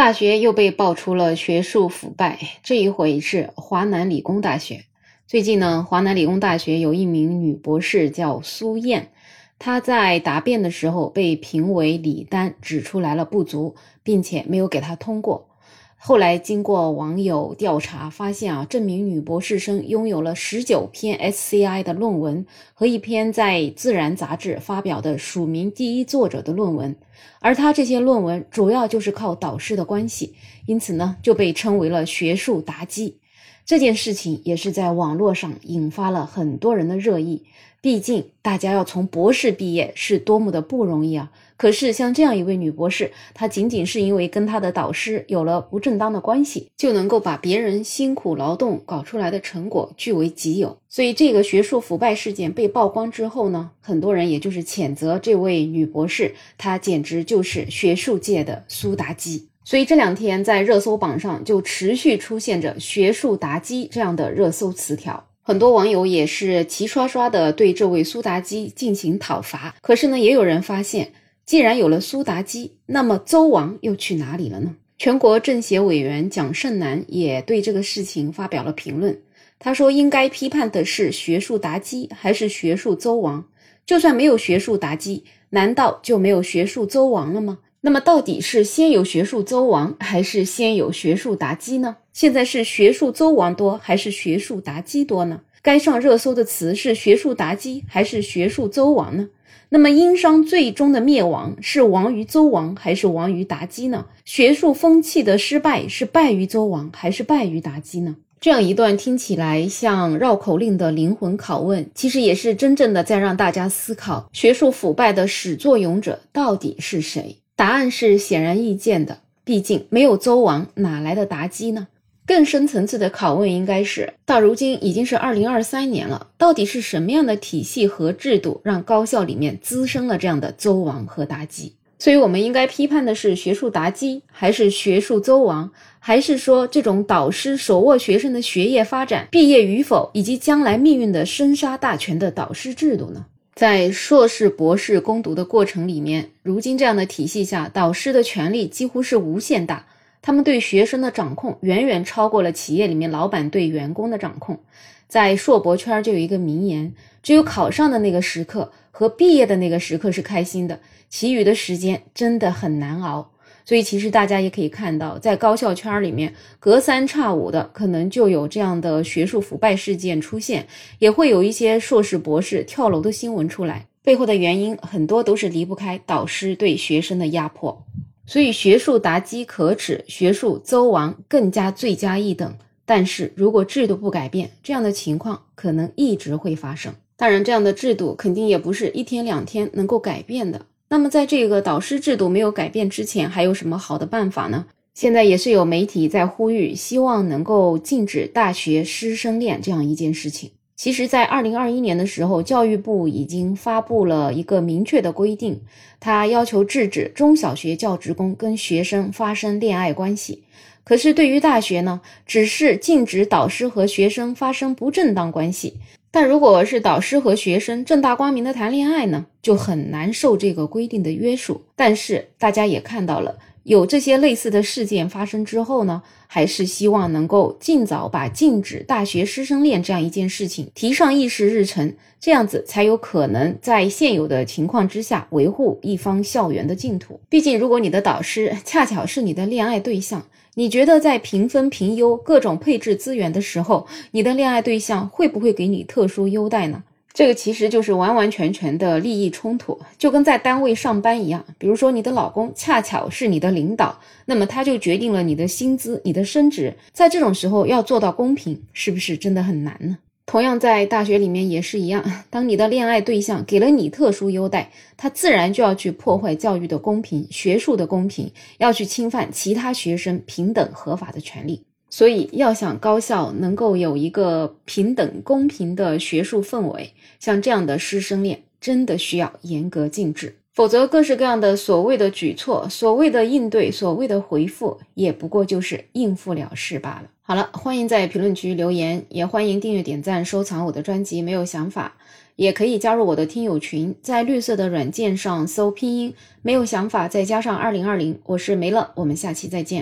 大学又被爆出了学术腐败，这一回是华南理工大学。最近呢，华南理工大学有一名女博士叫苏燕，她在答辩的时候被评委李丹指出来了不足，并且没有给她通过。后来经过网友调查，发现啊，这名女博士生拥有了十九篇 SCI 的论文和一篇在《自然》杂志发表的署名第一作者的论文，而她这些论文主要就是靠导师的关系，因此呢，就被称为了学术妲己。这件事情也是在网络上引发了很多人的热议。毕竟，大家要从博士毕业是多么的不容易啊！可是，像这样一位女博士，她仅仅是因为跟她的导师有了不正当的关系，就能够把别人辛苦劳动搞出来的成果据为己有。所以，这个学术腐败事件被曝光之后呢，很多人也就是谴责这位女博士，她简直就是学术界的苏妲己。所以这两天在热搜榜上就持续出现着“学术妲己”这样的热搜词条。很多网友也是齐刷刷的对这位苏妲己进行讨伐。可是呢，也有人发现，既然有了苏妲己，那么周王又去哪里了呢？全国政协委员蒋胜男也对这个事情发表了评论。他说：“应该批判的是学术妲己还是学术周王？就算没有学术妲己，难道就没有学术周王了吗？那么到底是先有学术周王，还是先有学术妲己呢？”现在是学术周王多还是学术妲己多呢？该上热搜的词是学术妲己还是学术周王呢？那么殷商最终的灭亡是亡于周王还是亡于妲己呢？学术风气的失败是败于周王还是败于妲己呢？这样一段听起来像绕口令的灵魂拷问，其实也是真正的在让大家思考学术腐败的始作俑者到底是谁？答案是显然易见的，毕竟没有周王，哪来的妲己呢？更深层次的拷问应该是：到如今已经是二零二三年了，到底是什么样的体系和制度让高校里面滋生了这样的周王和妲己？所以，我们应该批判的是学术妲己，还是学术周王，还是说这种导师手握学生的学业发展、毕业与否以及将来命运的生杀大权的导师制度呢？在硕士、博士攻读的过程里面，如今这样的体系下，导师的权力几乎是无限大。他们对学生的掌控远远超过了企业里面老板对员工的掌控。在硕博圈就有一个名言：只有考上的那个时刻和毕业的那个时刻是开心的，其余的时间真的很难熬。所以，其实大家也可以看到，在高校圈里面，隔三差五的可能就有这样的学术腐败事件出现，也会有一些硕士、博士跳楼的新闻出来。背后的原因很多都是离不开导师对学生的压迫。所以，学术妲己可耻，学术周王更加罪加一等。但是如果制度不改变，这样的情况可能一直会发生。当然，这样的制度肯定也不是一天两天能够改变的。那么，在这个导师制度没有改变之前，还有什么好的办法呢？现在也是有媒体在呼吁，希望能够禁止大学师生恋这样一件事情。其实，在二零二一年的时候，教育部已经发布了一个明确的规定，它要求制止中小学教职工跟学生发生恋爱关系。可是，对于大学呢，只是禁止导师和学生发生不正当关系。但如果是导师和学生正大光明的谈恋爱呢，就很难受这个规定的约束。但是，大家也看到了。有这些类似的事件发生之后呢，还是希望能够尽早把禁止大学师生恋这样一件事情提上议事日程，这样子才有可能在现有的情况之下维护一方校园的净土。毕竟，如果你的导师恰巧是你的恋爱对象，你觉得在评分评优、各种配置资源的时候，你的恋爱对象会不会给你特殊优待呢？这个其实就是完完全全的利益冲突，就跟在单位上班一样。比如说，你的老公恰巧是你的领导，那么他就决定了你的薪资、你的升职。在这种时候要做到公平，是不是真的很难呢？同样，在大学里面也是一样，当你的恋爱对象给了你特殊优待，他自然就要去破坏教育的公平、学术的公平，要去侵犯其他学生平等合法的权利。所以，要想高校能够有一个平等公平的学术氛围，像这样的师生恋，真的需要严格禁止。否则，各式各样的所谓的举措、所谓的应对、所谓的回复，也不过就是应付了事罢了。好了，欢迎在评论区留言，也欢迎订阅、点赞、收藏我的专辑。没有想法，也可以加入我的听友群，在绿色的软件上搜拼音“没有想法”，再加上二零二零，我是梅乐，我们下期再见。